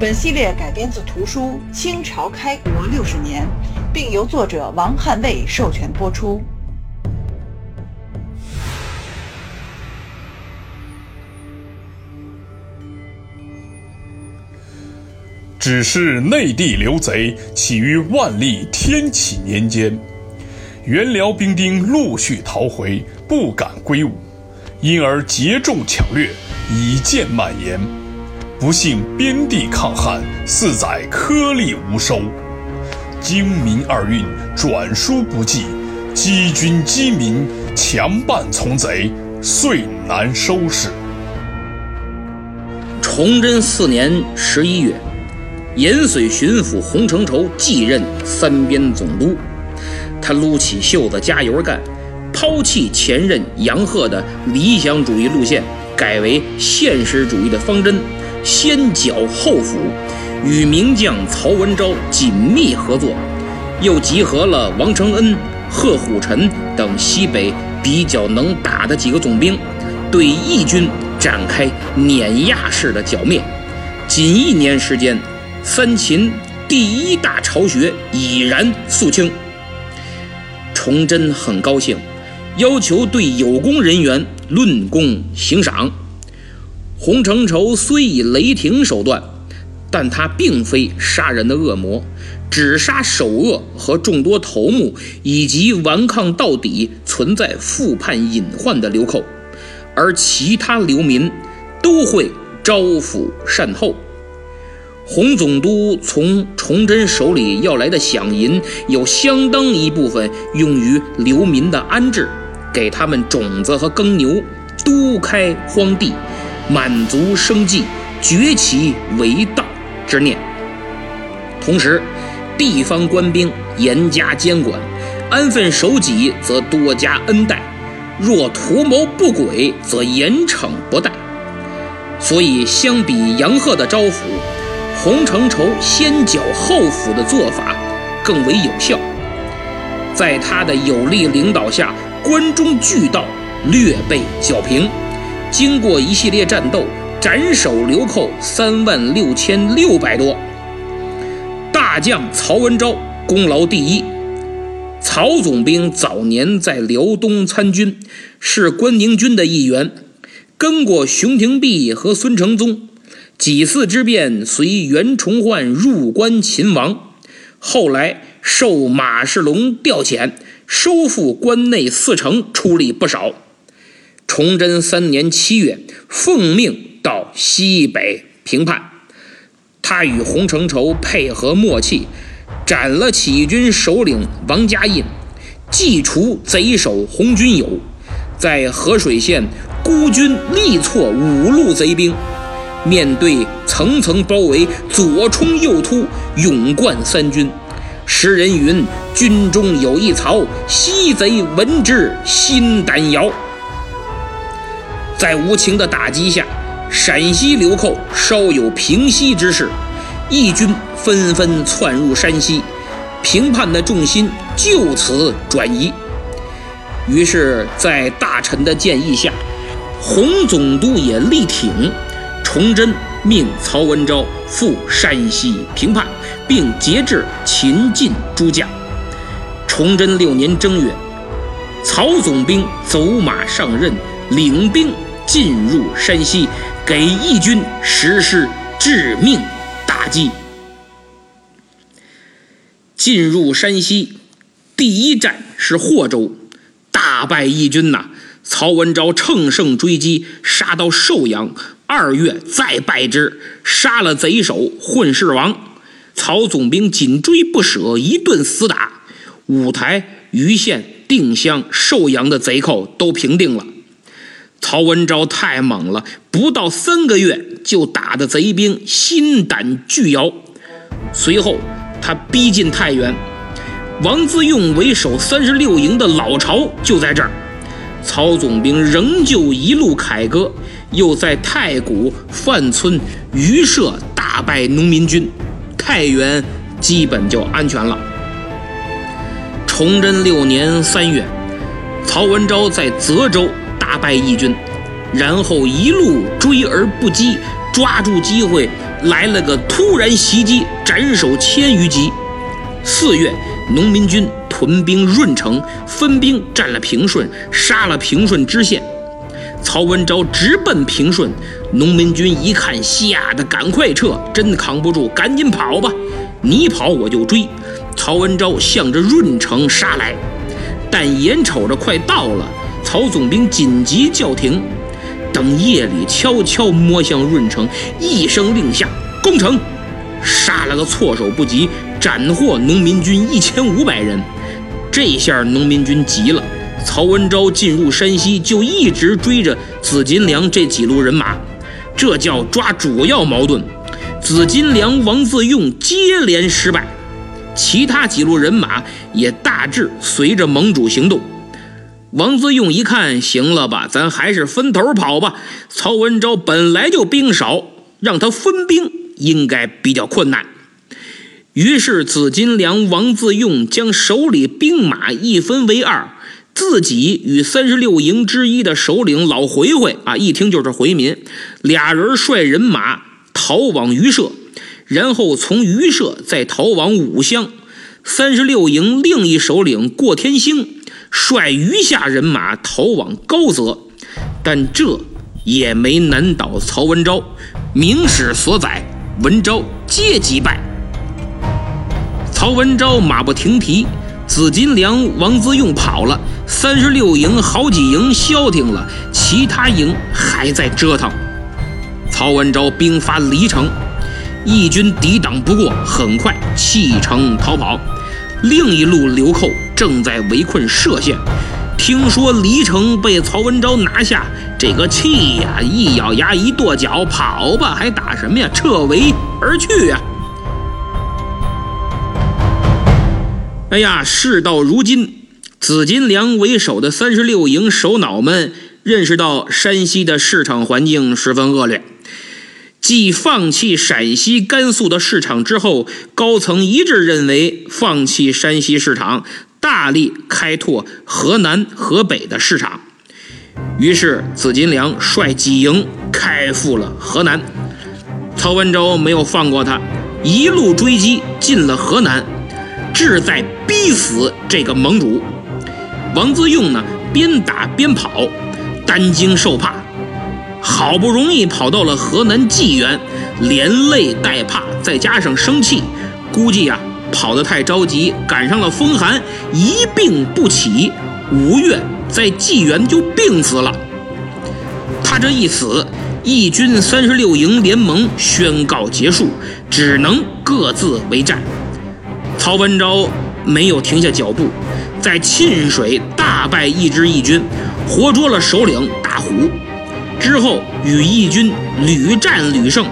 本系列改编自图书《清朝开国六十年》，并由作者王汉卫授权播出。只是内地流贼起于万历天启年间。元辽兵丁陆续逃回，不敢归伍，因而结众抢掠，以渐蔓延。不幸边地抗旱，四载颗粒无收。京民二运转输不济，积军积民，强办从贼，遂难收拾。崇祯四年十一月，延绥巡抚洪承畴继任三边总督。他撸起袖子加油干，抛弃前任杨鹤的理想主义路线，改为现实主义的方针，先剿后抚，与名将曹文昭紧密合作，又集合了王承恩、贺虎臣等西北比较能打的几个总兵，对义军展开碾压式的剿灭。仅一年时间，三秦第一大巢穴已然肃清。崇祯很高兴，要求对有功人员论功行赏。洪承畴虽以雷霆手段，但他并非杀人的恶魔，只杀首恶和众多头目以及顽抗到底、存在复叛隐患的流寇，而其他流民都会招抚善后。洪总督从崇祯手里要来的饷银，有相当一部分用于流民的安置，给他们种子和耕牛，都开荒地，满足生计，崛起为道之念。同时，地方官兵严加监管，安分守己则多加恩待，若图谋不轨则严惩不贷。所以，相比杨鹤的招抚。洪承畴先剿后抚的做法更为有效，在他的有力领导下，关中巨盗略被剿平。经过一系列战斗，斩首流寇三万六千六百多。大将曹文昭功劳第一。曹总兵早年在辽东参军，是关宁军的一员，跟过熊廷弼和孙承宗。几次之变，随袁崇焕入关擒王，后来受马世龙调遣，收复关内四城，出力不少。崇祯三年七月，奉命到西北平叛，他与洪承畴配合默契，斩了起义军首领王家印，祭除贼首洪军友，在河水县孤军力挫五路贼兵。面对层层包围，左冲右突，勇冠三军。时人云：“军中有一曹，西贼闻之心胆摇。”在无情的打击下，陕西流寇稍有平息之势，义军纷纷窜入山西，平叛的重心就此转移。于是，在大臣的建议下，洪总督也力挺。崇祯命曹文昭赴山西平叛，并节制秦晋诸将。崇祯六年正月，曹总兵走马上任，领兵进入山西，给义军实施致命打击。进入山西，第一战是霍州，大败义军呐！曹文昭乘胜追击，杀到寿阳。二月再败之，杀了贼首混世王。曹总兵紧追不舍，一顿厮打，五台、盂县、定襄、寿阳的贼寇都平定了。曹文昭太猛了，不到三个月就打得贼兵心胆俱摇。随后他逼近太原，王自用为首三十六营的老巢就在这儿。曹总兵仍旧一路凯歌，又在太谷、范村、榆社大败农民军，太原基本就安全了。崇祯六年三月，曹文昭在泽州大败义军，然后一路追而不击，抓住机会来了个突然袭击，斩首千余级。四月，农民军。屯兵润城，分兵占了平顺，杀了平顺知县。曹文昭直奔平顺，农民军一看，吓得赶快撤，真扛不住，赶紧跑吧！你跑我就追。曹文昭向着润城杀来，但眼瞅着快到了，曹总兵紧急叫停。等夜里悄悄摸向润城，一声令下，攻城，杀了个措手不及，斩获农民军一千五百人。这下农民军急了，曹文昭进入山西就一直追着紫金梁这几路人马，这叫抓主要矛盾。紫金梁、王自用接连失败，其他几路人马也大致随着盟主行动。王自用一看，行了吧，咱还是分头跑吧。曹文昭本来就兵少，让他分兵应该比较困难。于是，紫金梁、王自用将手里兵马一分为二，自己与三十六营之一的首领老回回啊，一听就是回民，俩人率人马逃往榆社，然后从榆社再逃往武乡。三十六营另一首领过天星率余下人马逃往高泽，但这也没难倒曹文昭。明史所载，文昭皆击败。曹文昭马不停蹄，紫金梁、王自用跑了，三十六营好几营消停了，其他营还在折腾。曹文昭兵发黎城，义军抵挡不过，很快弃城逃跑。另一路流寇正在围困歙县，听说黎城被曹文昭拿下，这个气呀，一咬牙，一跺脚，跑吧，还打什么呀？撤围而去呀！哎呀，事到如今，紫金梁为首的三十六营首脑们认识到山西的市场环境十分恶劣，继放弃陕西、甘肃的市场之后，高层一致认为放弃山西市场，大力开拓河南、河北的市场。于是，紫金梁率几营开赴了河南。曹文昭没有放过他，一路追击进了河南。志在逼死这个盟主王自用呢，边打边跑，担惊受怕，好不容易跑到了河南济源，连累带怕，再加上生气，估计呀跑得太着急，赶上了风寒，一病不起，五月在济源就病死了。他这一死，义军三十六营联盟宣告结束，只能各自为战。曹文昭没有停下脚步，在沁水大败一支义军，活捉了首领大虎。之后与义军屡战屡胜，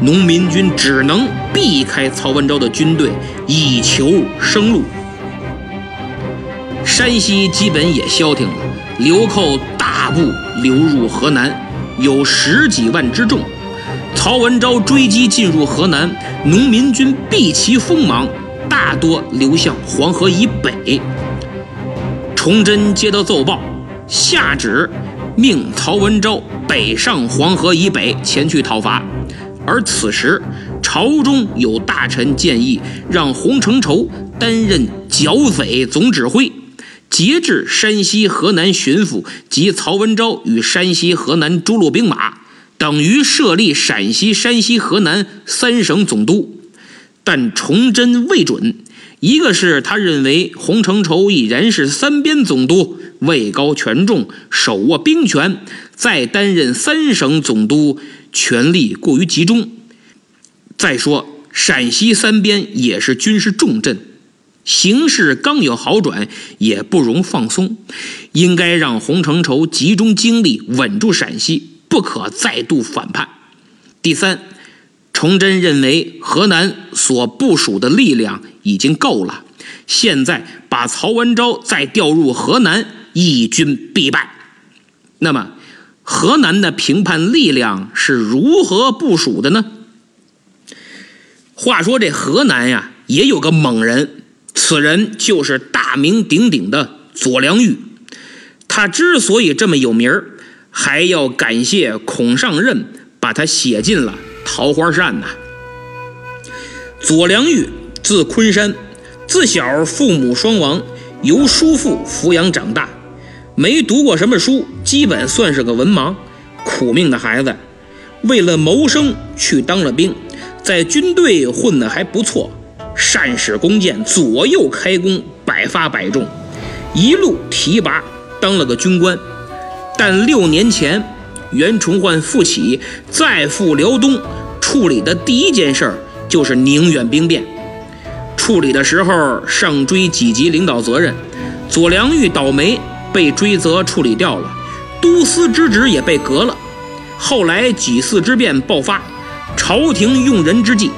农民军只能避开曹文昭的军队，以求生路。山西基本也消停了，流寇大部流入河南，有十几万之众。曹文昭追击进入河南，农民军避其锋芒。大多流向黄河以北。崇祯接到奏报，下旨命曹文昭北上黄河以北前去讨伐。而此时，朝中有大臣建议让洪承畴担任剿匪总指挥，节制山西、河南巡抚及曹文昭与山西、河南诸路兵马，等于设立陕西、山西、河南三省总督。但崇祯未准，一个是他认为洪承畴已然是三边总督，位高权重，手握兵权，再担任三省总督，权力过于集中。再说陕西三边也是军事重镇，形势刚有好转，也不容放松，应该让洪承畴集中精力稳住陕西，不可再度反叛。第三。崇祯认为河南所部署的力量已经够了，现在把曹文昭再调入河南，义军必败。那么，河南的平叛力量是如何部署的呢？话说这河南呀，也有个猛人，此人就是大名鼎鼎的左良玉。他之所以这么有名儿，还要感谢孔尚任把他写进了桃花扇呐。左良玉字昆山，自小父母双亡，由叔父抚养长大，没读过什么书，基本算是个文盲，苦命的孩子。为了谋生，去当了兵。在军队混得还不错，善使弓箭，左右开弓，百发百中，一路提拔当了个军官。但六年前袁崇焕复起，再赴辽东，处理的第一件事儿就是宁远兵变。处理的时候上追几级领导责任，左良玉倒霉被追责处理掉了，都司之职也被革了。后来几次之变爆发。朝廷用人之际，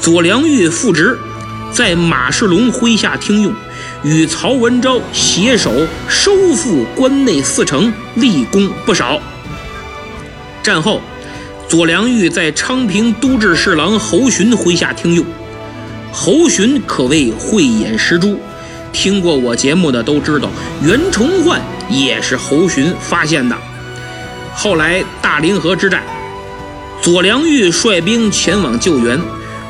左良玉复职，在马世龙麾下听用，与曹文昭携手收复关内四城，立功不少。战后，左良玉在昌平都制侍郎侯洵麾下听用，侯洵可谓慧眼识珠，听过我节目的都知道，袁崇焕也是侯洵发现的。后来大凌河之战。左良玉率兵前往救援，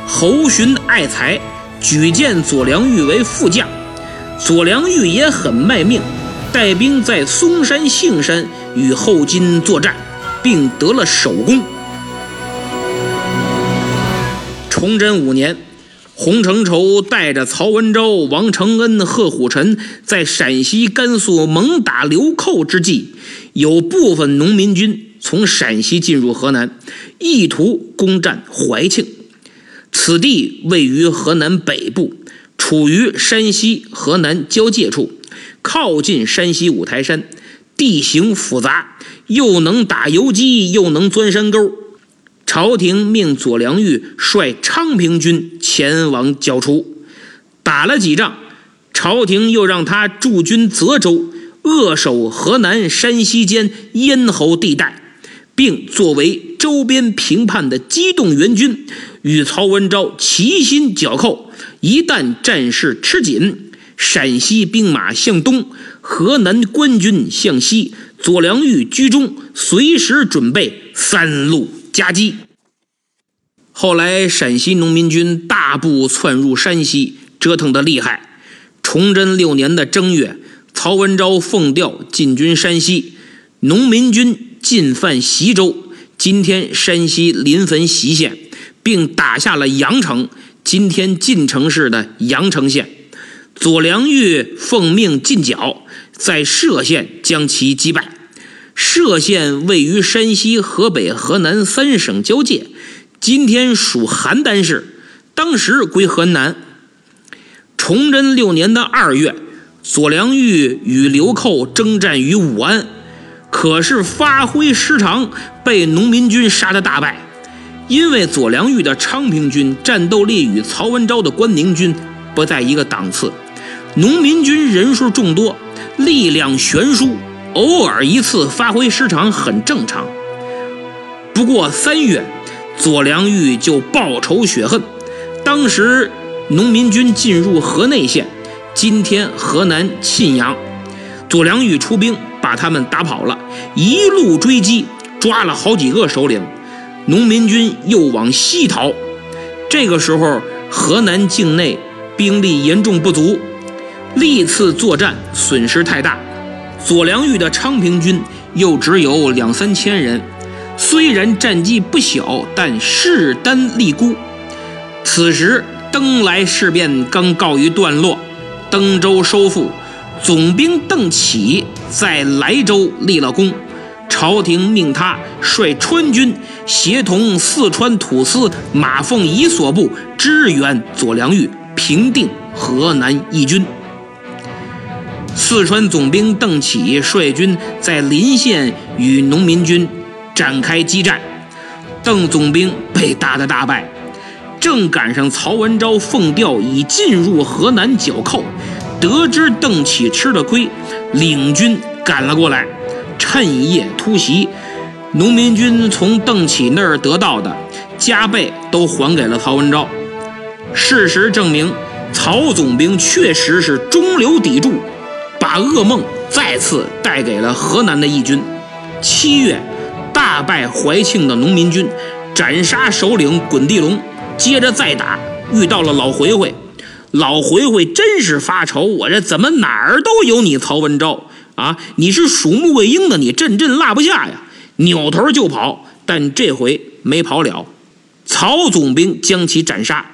侯洵爱才，举荐左良玉为副将。左良玉也很卖命，带兵在嵩山、杏山与后金作战，并得了首功。崇祯五年，洪承畴带着曹文昭、王承恩、贺虎臣在陕西、甘肃猛打流寇之际，有部分农民军。从陕西进入河南，意图攻占怀庆。此地位于河南北部，处于山西河南交界处，靠近山西五台山，地形复杂，又能打游击，又能钻山沟。朝廷命左良玉率昌平军前往剿除，打了几仗，朝廷又让他驻军泽州，扼守河南、山西间咽喉地带。并作为周边平叛的机动援军，与曹文昭齐心剿寇。一旦战事吃紧，陕西兵马向东，河南官军向西，左良玉居中，随时准备三路夹击。后来陕西农民军大步窜入山西，折腾得厉害。崇祯六年的正月，曹文昭奉调进军山西，农民军。进犯西州，今天山西临汾隰县，并打下了阳城，今天晋城市的阳城县。左良玉奉命进剿，在歙县将其击败。歙县位于山西、河北、河南三省交界，今天属邯郸市，当时归河南。崇祯六年的二月，左良玉与流寇征战于武安。可是发挥失常，被农民军杀得大败。因为左良玉的昌平军战斗力与曹文昭的关宁军不在一个档次，农民军人数众多，力量悬殊，偶尔一次发挥失常很正常。不过三月，左良玉就报仇雪恨。当时农民军进入河内县，今天河南沁阳，左良玉出兵。把他们打跑了，一路追击，抓了好几个首领。农民军又往西逃。这个时候，河南境内兵力严重不足，历次作战损失太大。左良玉的昌平军又只有两三千人，虽然战绩不小，但势单力孤。此时，登莱事变刚告一段落，登州收复。总兵邓启在莱州立了功，朝廷命他率川军协同四川土司马凤仪所部支援左良玉，平定河南义军。四川总兵邓启率军在临县与农民军展开激战，邓总兵被打得大败，正赶上曹文昭奉调已进入河南剿寇，得知邓启吃了亏，领军赶了过来，趁夜突袭。农民军从邓启那儿得到的加倍都还给了曹文昭。事实证明，曹总兵确实是中流砥柱，把噩梦再次带给了河南的义军。七月，大败怀庆的农民军，斩杀首领滚地龙。接着再打，遇到了老回回。老回回真是发愁，我这怎么哪儿都有你曹文昭啊？你是属穆桂英的，你阵阵落不下呀！扭头就跑，但这回没跑了。曹总兵将其斩杀。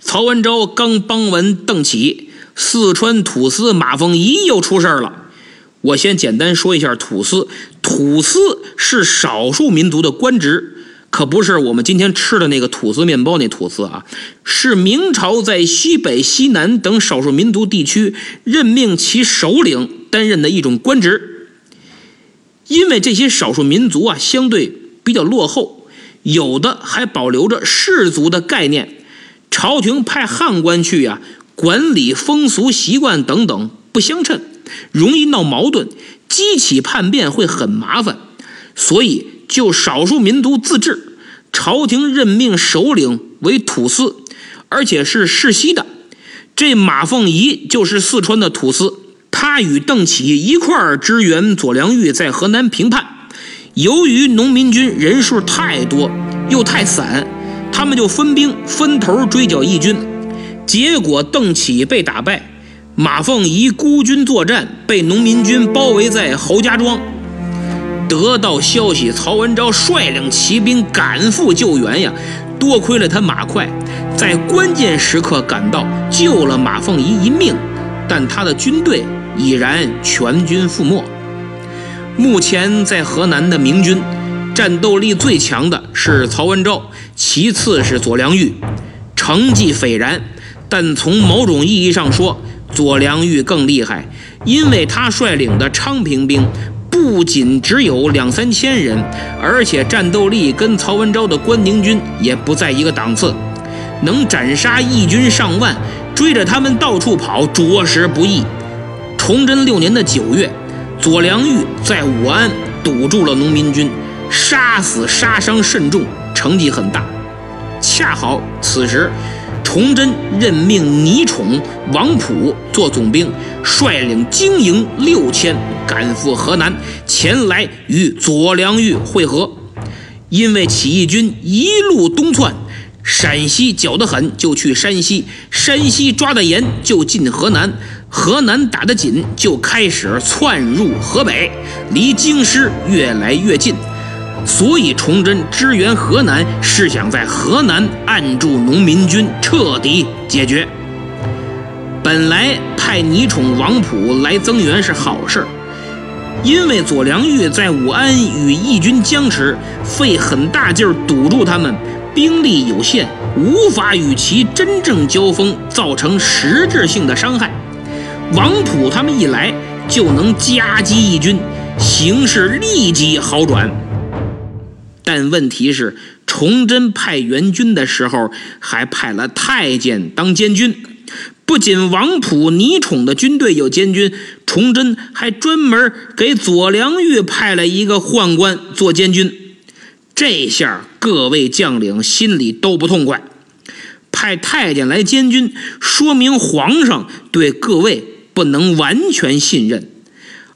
曹文昭刚帮完邓启，四川土司马凤仪又出事了。我先简单说一下土司。土司是少数民族的官职，可不是我们今天吃的那个吐司面包那土司啊，是明朝在西北、西南等少数民族地区任命其首领担任的一种官职。因为这些少数民族啊，相对比较落后，有的还保留着氏族的概念。朝廷派汉官去呀，管理风俗习惯等等不相称，容易闹矛盾，激起叛变会很麻烦，所以就少数民族自治。朝廷任命首领为土司，而且是世袭的。这马凤仪就是四川的土司，他与邓启一块儿支援左良玉在河南平叛。由于农民军人数太多又太散。他们就分兵分头追剿义军，结果邓启被打败，马凤仪孤军作战，被农民军包围在侯家庄。得到消息，曹文昭率领骑兵赶赴救援呀，多亏了他马快，在关键时刻赶到，救了马凤仪一命，但他的军队已然全军覆没。目前在河南的明军。战斗力最强的是曹文昭，其次是左良玉，成绩斐然。但从某种意义上说，左良玉更厉害，因为他率领的昌平兵不仅只有两三千人，而且战斗力跟曹文昭的关宁军也不在一个档次，能斩杀义军上万，追着他们到处跑，着实不易。崇祯六年的九月，左良玉在武安堵住了农民军。杀死杀伤甚重，成绩很大。恰好此时，崇祯任命倪宠、王溥做总兵，率领精营六千赶赴河南，前来与左良玉会合。因为起义军一路东窜，陕西搅得狠，就去山西；山西抓得严，就进河南；河南打得紧，就开始窜入河北，离京师越来越近。所以，崇祯支援河南，是想在河南按住农民军，彻底解决。本来派倪宠、王普来增援是好事因为左良玉在武安与义军僵持，费很大劲儿堵住他们，兵力有限，无法与其真正交锋，造成实质性的伤害。王普他们一来，就能夹击义军，形势立即好转。但问题是，崇祯派援军的时候，还派了太监当监军。不仅王普、倪宠的军队有监军，崇祯还专门给左良玉派了一个宦官做监军。这下各位将领心里都不痛快。派太监来监军，说明皇上对各位不能完全信任。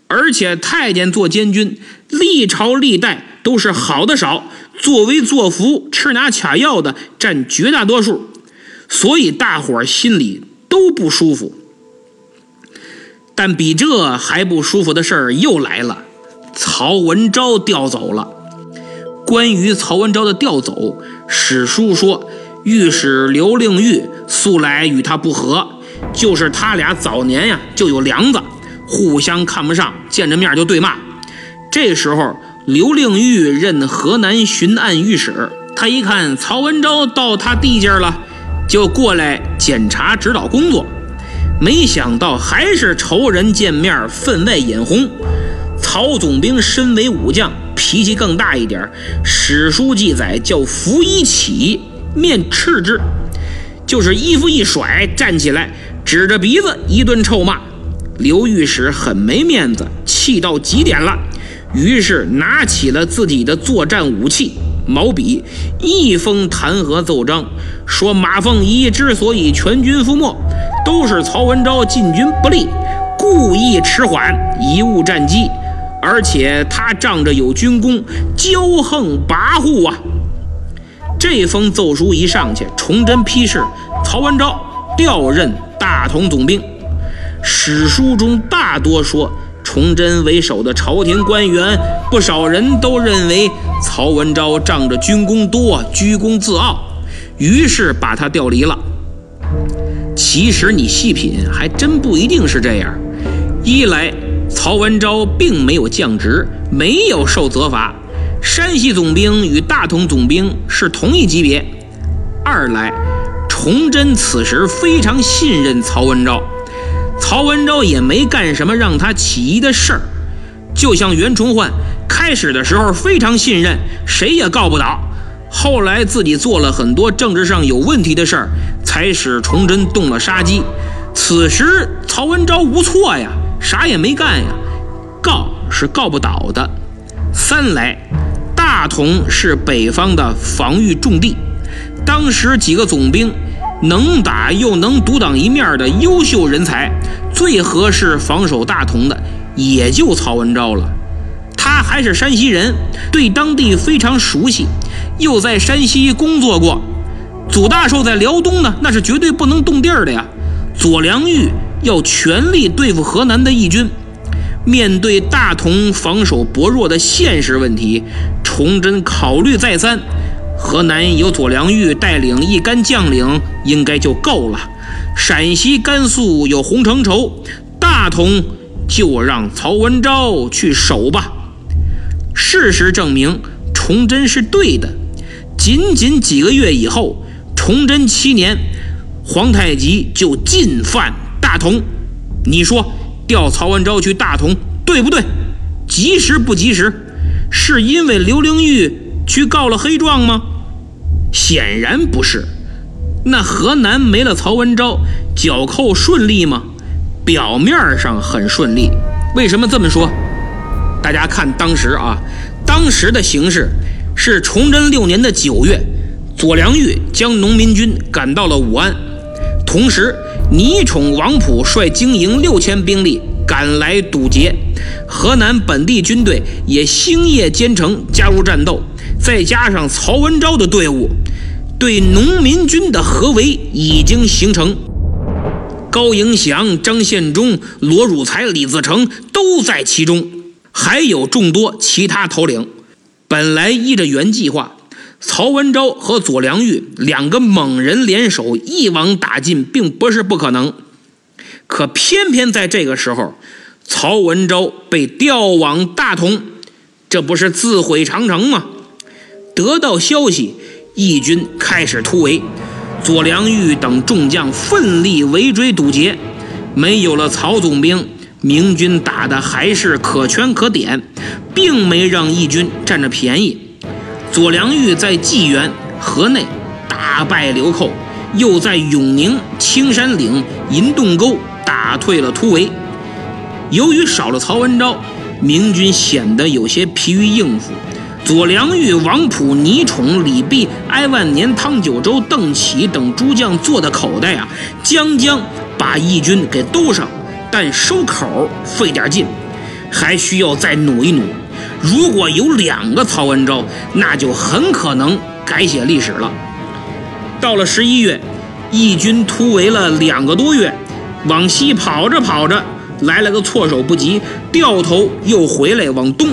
而且太监做监军，历朝历代。都是好的少，作威作福、吃拿卡要的占绝大多数，所以大伙儿心里都不舒服。但比这还不舒服的事儿又来了，曹文昭调走了。关于曹文昭的调走，史书说，御史刘令玉素来与他不和，就是他俩早年呀就有梁子，互相看不上，见着面就对骂。这时候。刘令玉任河南巡按御史，他一看曹文昭到他地界了，就过来检查指导工作。没想到还是仇人见面，分外眼红。曹总兵身为武将，脾气更大一点。史书记载叫拂衣起，面斥之，就是衣服一甩，站起来，指着鼻子一顿臭骂。刘御史很没面子，气到极点了，于是拿起了自己的作战武器毛笔，一封弹劾奏章，说马凤仪之所以全军覆没，都是曹文昭进军不利，故意迟缓，贻误战机，而且他仗着有军功，骄横跋扈啊！这封奏书一上去，崇祯批示曹文昭调任大同总兵。史书中大多说崇祯为首的朝廷官员，不少人都认为曹文昭仗着军功多，居功自傲，于是把他调离了。其实你细品，还真不一定是这样。一来，曹文昭并没有降职，没有受责罚，山西总兵与大同总兵是同一级别；二来，崇祯此时非常信任曹文昭。曹文昭也没干什么让他起疑的事儿，就像袁崇焕开始的时候非常信任，谁也告不倒。后来自己做了很多政治上有问题的事儿，才使崇祯动了杀机。此时曹文昭无错呀，啥也没干呀，告是告不倒的。三来，大同是北方的防御重地，当时几个总兵。能打又能独当一面的优秀人才，最合适防守大同的也就曹文昭了。他还是山西人，对当地非常熟悉，又在山西工作过。祖大寿在辽东呢，那是绝对不能动地儿的呀。左良玉要全力对付河南的义军，面对大同防守薄弱的现实问题，崇祯考虑再三。河南有左良玉带领一干将领，应该就够了。陕西、甘肃有洪承畴，大同就让曹文昭去守吧。事实证明，崇祯是对的。仅仅几个月以后，崇祯七年，皇太极就进犯大同。你说调曹文昭去大同，对不对？及时不及时？是因为刘灵玉去告了黑状吗？显然不是，那河南没了曹文昭，剿寇顺利吗？表面上很顺利。为什么这么说？大家看当时啊，当时的形势是崇祯六年的九月，左良玉将农民军赶到了武安，同时倪宠、王普率精营六千兵力赶来堵截，河南本地军队也星夜兼程加入战斗。再加上曹文昭的队伍，对农民军的合围已经形成。高迎祥、张献忠、罗汝才、李自成都在其中，还有众多其他头领。本来依着原计划，曹文昭和左良玉两个猛人联手一网打尽，并不是不可能。可偏偏在这个时候，曹文昭被调往大同，这不是自毁长城吗？得到消息，义军开始突围，左良玉等众将奋力围追堵截。没有了曹总兵，明军打的还是可圈可点，并没让义军占着便宜。左良玉在济源、河内大败流寇，又在永宁、青山岭、银洞沟打退了突围。由于少了曹文昭，明军显得有些疲于应付。左良玉、王普、倪宠、李泌、哀万年、汤九州、邓启等诸将做的口袋啊，将将把义军给兜上，但收口费点劲，还需要再努一努。如果有两个曹文昭，那就很可能改写历史了。到了十一月，义军突围了两个多月，往西跑着跑着，来了个措手不及，掉头又回来往东。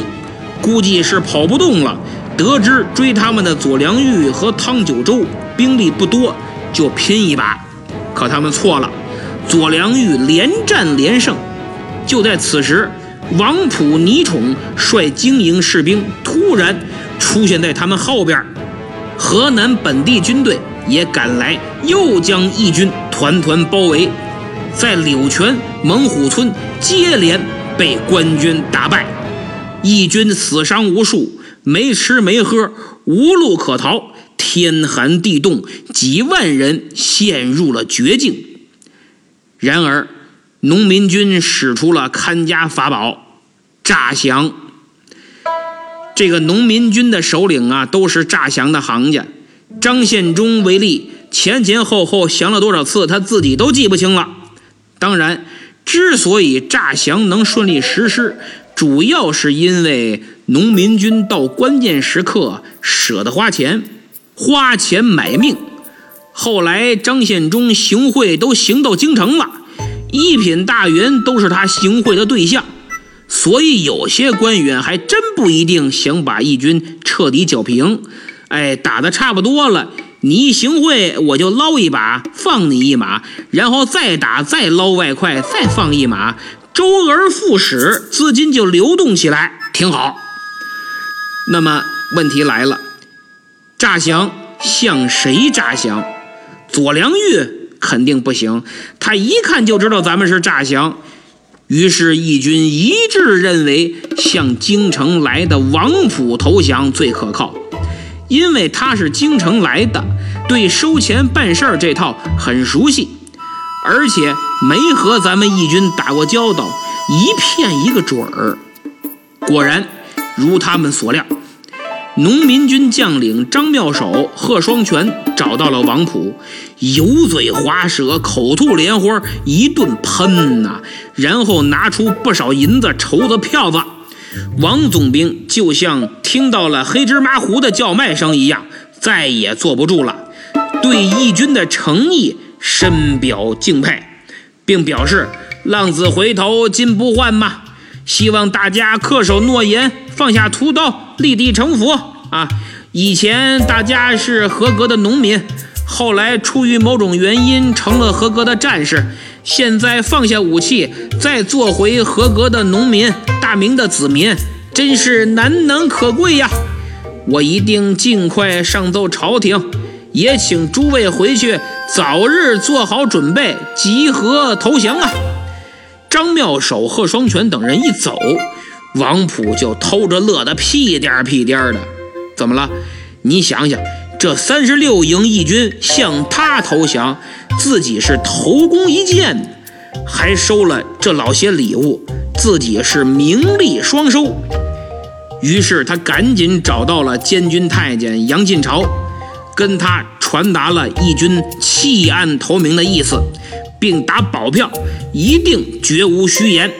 估计是跑不动了，得知追他们的左良玉和汤九州兵力不多，就拼一把。可他们错了，左良玉连战连胜。就在此时，王普、倪宠率精营士兵突然出现在他们后边，河南本地军队也赶来，又将义军团团包围，在柳泉、猛虎村接连被官军打败。义军死伤无数，没吃没喝，无路可逃，天寒地冻，几万人陷入了绝境。然而，农民军使出了看家法宝——诈降。这个农民军的首领啊，都是诈降的行家。张献忠为例，前前后后降了多少次，他自己都记不清了。当然，之所以诈降能顺利实施，主要是因为农民军到关键时刻舍得花钱，花钱买命。后来张献忠行贿都行到京城了，一品大员都是他行贿的对象，所以有些官员还真不一定想把义军彻底剿平。哎，打的差不多了，你一行贿，我就捞一把，放你一马，然后再打，再捞外快，再放一马，周而复始，资金就流动起来，挺好。那么问题来了，诈降向谁诈降？左良玉肯定不行，他一看就知道咱们是诈降，于是义军一致认为向京城来的王府投降最可靠。因为他是京城来的，对收钱办事儿这套很熟悉，而且没和咱们义军打过交道，一骗一个准儿。果然，如他们所料，农民军将领张妙手、贺双全找到了王普，油嘴滑舌、口吐莲花，一顿喷呐，然后拿出不少银子、绸子、票子。王总兵就像听到了黑芝麻糊的叫卖声一样，再也坐不住了，对义军的诚意深表敬佩，并表示“浪子回头金不换”嘛，希望大家恪守诺言，放下屠刀，立地成佛啊！以前大家是合格的农民，后来出于某种原因成了合格的战士。现在放下武器，再做回合格的农民，大明的子民，真是难能可贵呀！我一定尽快上奏朝廷，也请诸位回去早日做好准备，集合投降啊！张妙手、贺双全等人一走，王普就偷着乐得屁颠儿屁颠儿的。怎么了？你想想。这三十六营义军向他投降，自己是头功一件，还收了这老些礼物，自己是名利双收。于是他赶紧找到了监军太监杨进朝，跟他传达了义军弃暗投明的意思，并打保票，一定绝无虚言。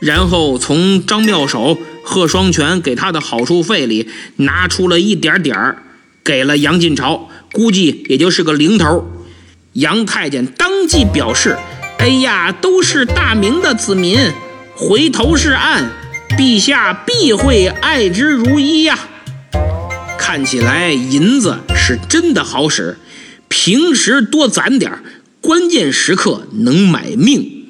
然后从张妙手、贺双全给他的好处费里拿出了一点点儿。给了杨进朝，估计也就是个零头。杨太监当即表示：“哎呀，都是大明的子民，回头是岸，陛下必会爱之如一呀。”看起来银子是真的好使，平时多攒点，关键时刻能买命。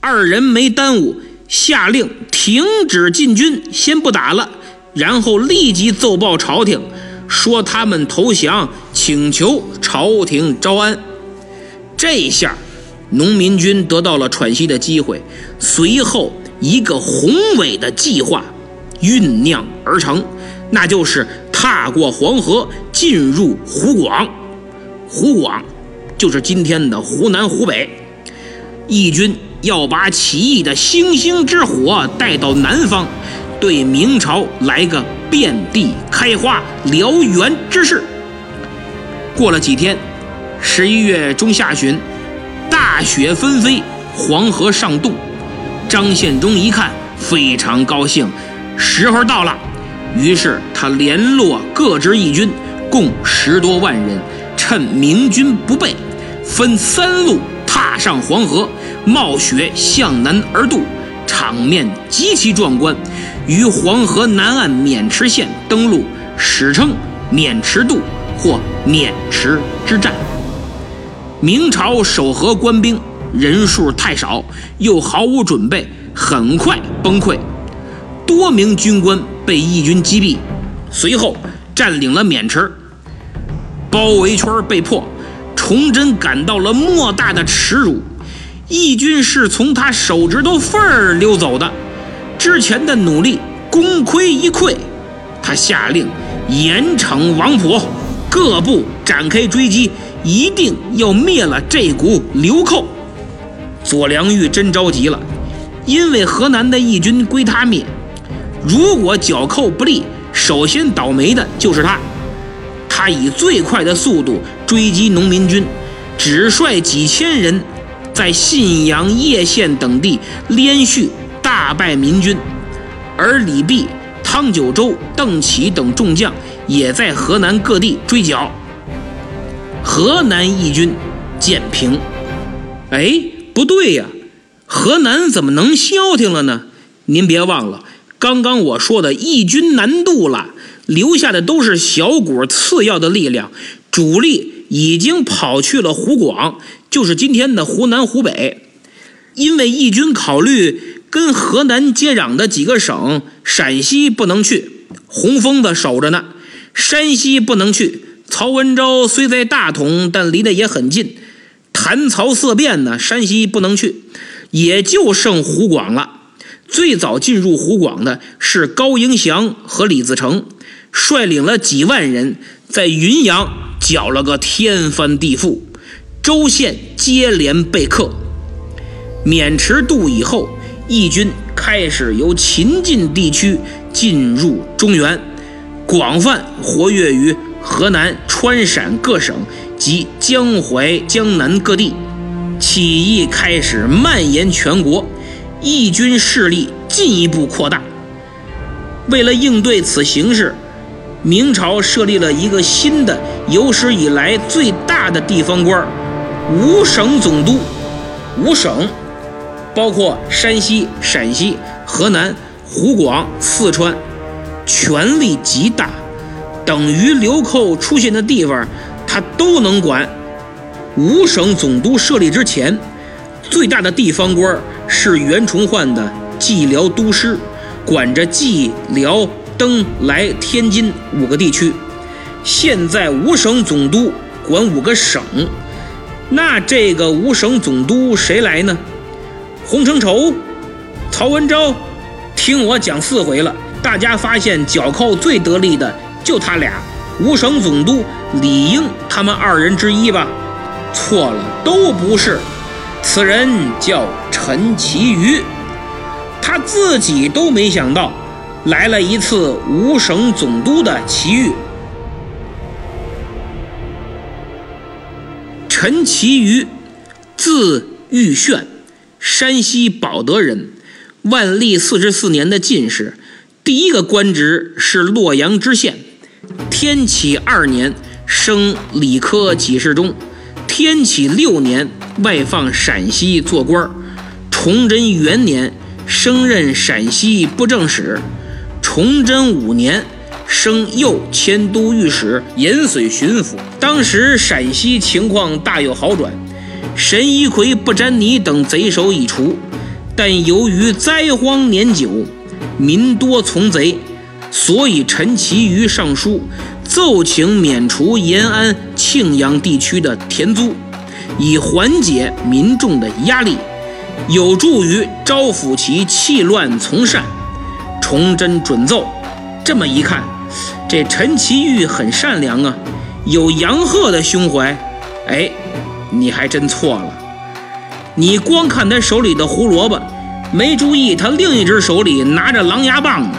二人没耽误，下令停止进军，先不打了，然后立即奏报朝廷。说他们投降，请求朝廷招安。这下，农民军得到了喘息的机会。随后，一个宏伟的计划酝酿而成，那就是踏过黄河，进入湖广。湖广就是今天的湖南、湖北。义军要把起义的星星之火带到南方，对明朝来个。遍地开花，燎原之势。过了几天，十一月中下旬，大雪纷飞，黄河上冻。张献忠一看，非常高兴，时候到了。于是他联络各支义军，共十多万人，趁明军不备，分三路踏上黄河，冒雪向南而渡，场面极其壮观。于黄河南岸渑池县登陆，史称渑池渡或渑池之战。明朝守河官兵人数太少，又毫无准备，很快崩溃，多名军官被义军击毙。随后占领了渑池，包围圈被破，崇祯感到了莫大的耻辱。义军是从他手指头缝儿溜走的。之前的努力功亏一篑，他下令严惩王普，各部展开追击，一定要灭了这股流寇。左良玉真着急了，因为河南的义军归他灭，如果剿寇不利，首先倒霉的就是他。他以最快的速度追击农民军，只率几千人，在信阳、叶县等地连续大败民军，而李弼、汤九州、邓启等众将也在河南各地追剿。河南义军渐平。哎，不对呀，河南怎么能消停了呢？您别忘了，刚刚我说的义军南渡了。留下的都是小股次要的力量，主力已经跑去了湖广，就是今天的湖南、湖北。因为义军考虑跟河南接壤的几个省，陕西不能去，洪峰子守着呢；山西不能去，曹文昭虽在大同，但离得也很近。谈曹色变呢，山西不能去，也就剩湖广了。最早进入湖广的是高迎祥和李自成。率领了几万人，在云阳搅了个天翻地覆，州县接连被克。渑池渡以后，义军开始由秦晋地区进入中原，广泛活跃于河南、川陕各省及江淮、江南各地。起义开始蔓延全国，义军势力进一步扩大。为了应对此形势，明朝设立了一个新的、有史以来最大的地方官——五省总督。五省包括山西、陕西、河南、湖广、四川，权力极大，等于流寇出现的地方，他都能管。五省总督设立之前，最大的地方官是袁崇焕的蓟辽都师，管着蓟辽。登来天津五个地区，现在五省总督管五个省，那这个五省总督谁来呢？洪承畴、曹文昭，听我讲四回了，大家发现剿寇最得力的就他俩，五省总督理应他们二人之一吧？错了，都不是，此人叫陈其瑜，他自己都没想到。来了一次五省总督的奇遇。陈其瑜，字玉炫，山西保德人，万历四十四年的进士，第一个官职是洛阳知县。天启二年升理科给事中，天启六年外放陕西做官崇祯元年升任陕西布政使。崇祯五年，升右迁都御史、延绥巡抚。当时陕西情况大有好转，神一奎、不沾泥等贼首已除，但由于灾荒年久，民多从贼，所以陈其瑜上书奏请免除延安、庆阳地区的田租，以缓解民众的压力，有助于招抚其弃乱从善。崇祯准奏，这么一看，这陈其玉很善良啊，有杨鹤的胸怀。哎，你还真错了，你光看他手里的胡萝卜，没注意他另一只手里拿着狼牙棒呢。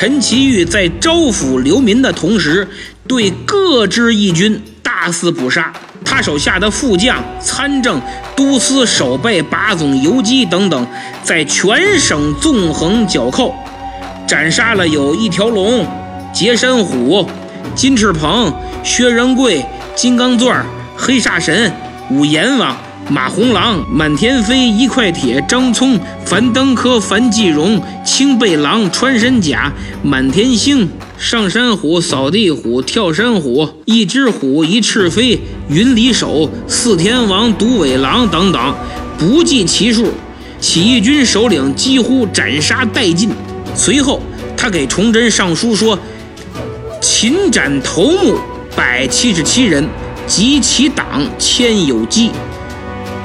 陈其玉在招抚流民的同时，对各支义军大肆捕杀，他手下的副将、参政、都司、守备、把总、游击等等，在全省纵横剿寇。斩杀了有一条龙、截山虎、金翅鹏、薛仁贵、金刚钻、黑煞神、五阎王、马红狼、满天飞、一块铁、张聪、樊登科、樊继荣、青背狼、穿山甲、满天星、上山虎、扫地虎、跳山虎、一只虎、一翅飞、云里手、四天王、独尾狼等等，不计其数，起义军首领几乎斩杀殆尽。随后，他给崇祯上书说：“擒斩头目百七十七人，及其党千有机。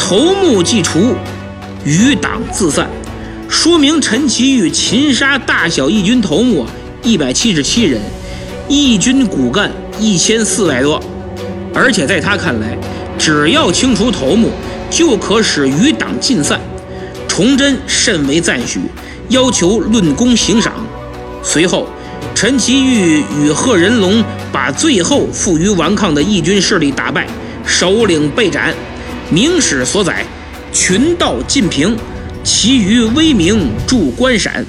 头目既除，余党自散。”说明陈其玉擒杀大小义军头目，一百七十七人，义军骨干一千四百多。而且在他看来，只要清除头目，就可使余党尽散。崇祯甚为赞许，要求论功行赏。随后，陈其玉与贺仁龙把最后负隅顽抗的义军势力打败，首领被斩。明史所载，群盗尽平，其余威名著关陕。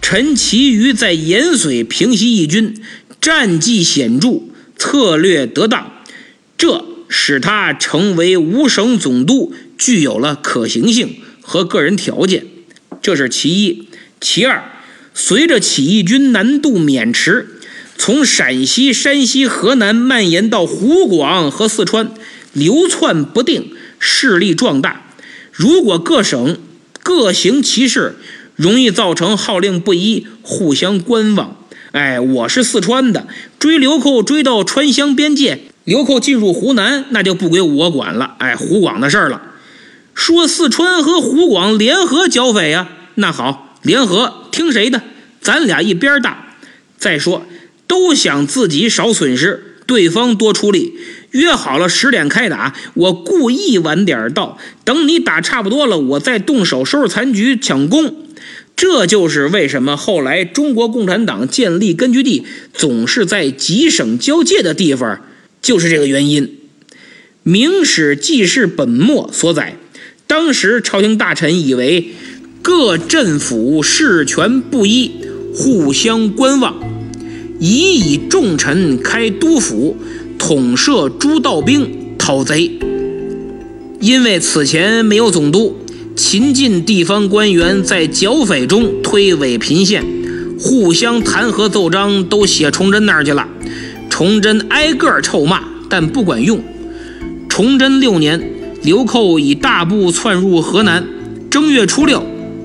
陈其余在盐水平息义军，战绩显著，策略得当，这使他成为五省总督，具有了可行性和个人条件。这是其一。其二，随着起义军南渡渑池，从陕西、山西、河南蔓延到湖广和四川。流窜不定，势力壮大。如果各省各行其事，容易造成号令不一，互相观望。哎，我是四川的，追流寇追到川湘边界，流寇进入湖南，那就不归我管了。哎，湖广的事儿了。说四川和湖广联合剿匪呀，那好，联合听谁的？咱俩一边大。再说，都想自己少损失，对方多出力。约好了十点开打，我故意晚点到，等你打差不多了，我再动手收拾残局抢功。这就是为什么后来中国共产党建立根据地总是在几省交界的地方，就是这个原因。《明史记事本末》所载，当时朝廷大臣以为各镇府事权不一，互相观望，已以重臣开督府。统摄诸道兵讨贼，因为此前没有总督，秦晋地方官员在剿匪中推诿频现，互相弹劾奏章都写崇祯那儿去了。崇祯挨个臭骂，但不管用。崇祯六年，流寇已大部窜入河南。正月初六，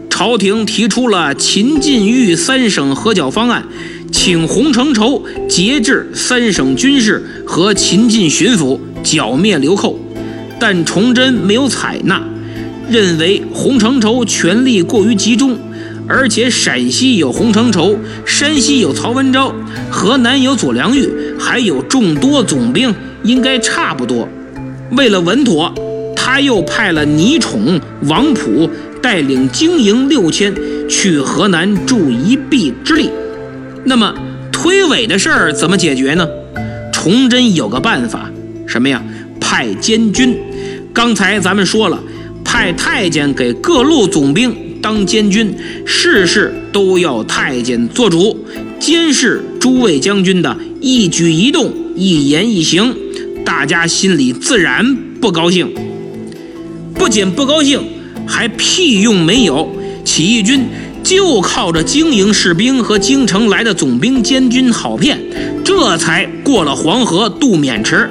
朝廷提出了秦晋豫三省合剿方案。请洪承畴节制三省军事和秦晋巡抚，剿灭流寇，但崇祯没有采纳，认为洪承畴权力过于集中，而且陕西有洪承畴，山西有曹文昭，河南有左良玉，还有众多总兵，应该差不多。为了稳妥，他又派了倪宠、王普带领精营六千去河南助一臂之力。那么推诿的事儿怎么解决呢？崇祯有个办法，什么呀？派监军。刚才咱们说了，派太监给各路总兵当监军，事事都要太监做主，监视诸位将军的一举一动、一言一行，大家心里自然不高兴。不仅不高兴，还屁用没有。起义军。就靠着经营士兵和京城来的总兵监军好骗，这才过了黄河渡渑池，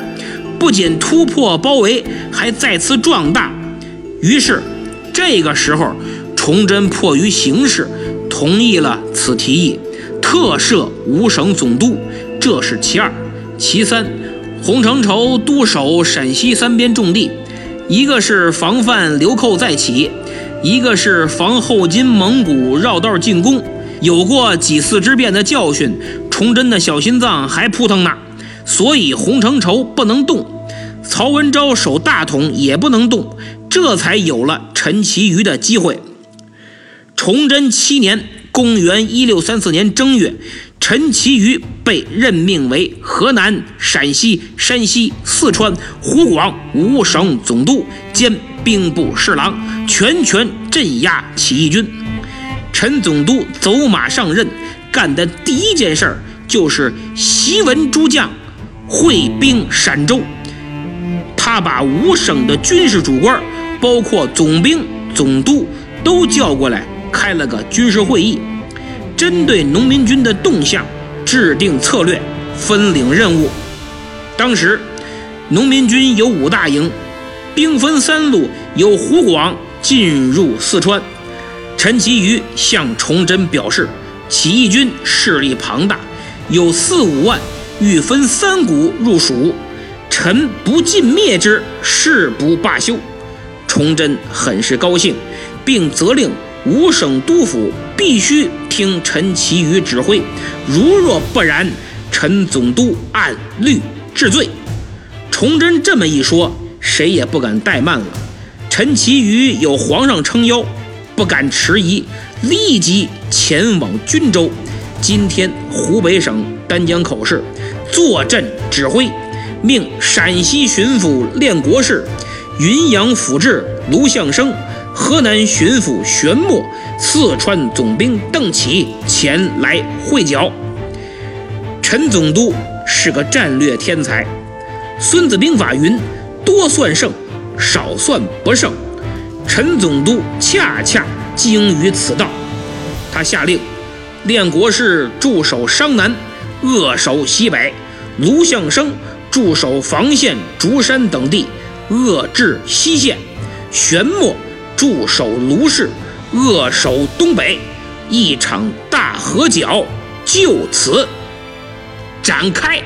不仅突破包围，还再次壮大。于是，这个时候，崇祯迫于形势，同意了此提议，特设五省总督。这是其二，其三，洪承畴督守陕西三边重地，一个是防范流寇再起。一个是防后金蒙古绕道进攻，有过几次之变的教训，崇祯的小心脏还扑腾呢，所以洪承畴不能动，曹文昭守大统也不能动，这才有了陈其瑜的机会。崇祯七年（公元一六三四年正月），陈其余被任命为河南、陕西、山西、四川、湖广五省总督兼。兵部侍郎全权镇压起义军，陈总督走马上任，干的第一件事儿就是檄文诸将会兵陕州。他把五省的军事主官，包括总兵、总督，都叫过来，开了个军事会议，针对农民军的动向制定策略，分领任务。当时，农民军有五大营。兵分三路，由湖广进入四川。陈其余向崇祯表示，起义军势力庞大，有四五万，欲分三股入蜀。臣不尽灭之，誓不罢休。崇祯很是高兴，并责令五省督府必须听陈其瑜指挥，如若不然，陈总督按律治罪。崇祯这么一说，谁也不敢怠慢了。陈其瑜有皇上撑腰，不敢迟疑，立即前往均州（今天湖北省丹江口市）坐镇指挥，命陕西巡抚练国士、云阳府治卢象生、河南巡抚玄默、四川总兵邓启前来会剿。陈总督是个战略天才，《孙子兵法》云：“多算胜，少算不胜。”陈总督恰恰精于此道。他下令，练国士驻守商南，扼守西北；卢象升驻守房县、竹山等地，遏制西线；玄默驻守卢氏，扼守东北。一场大合剿就此展开。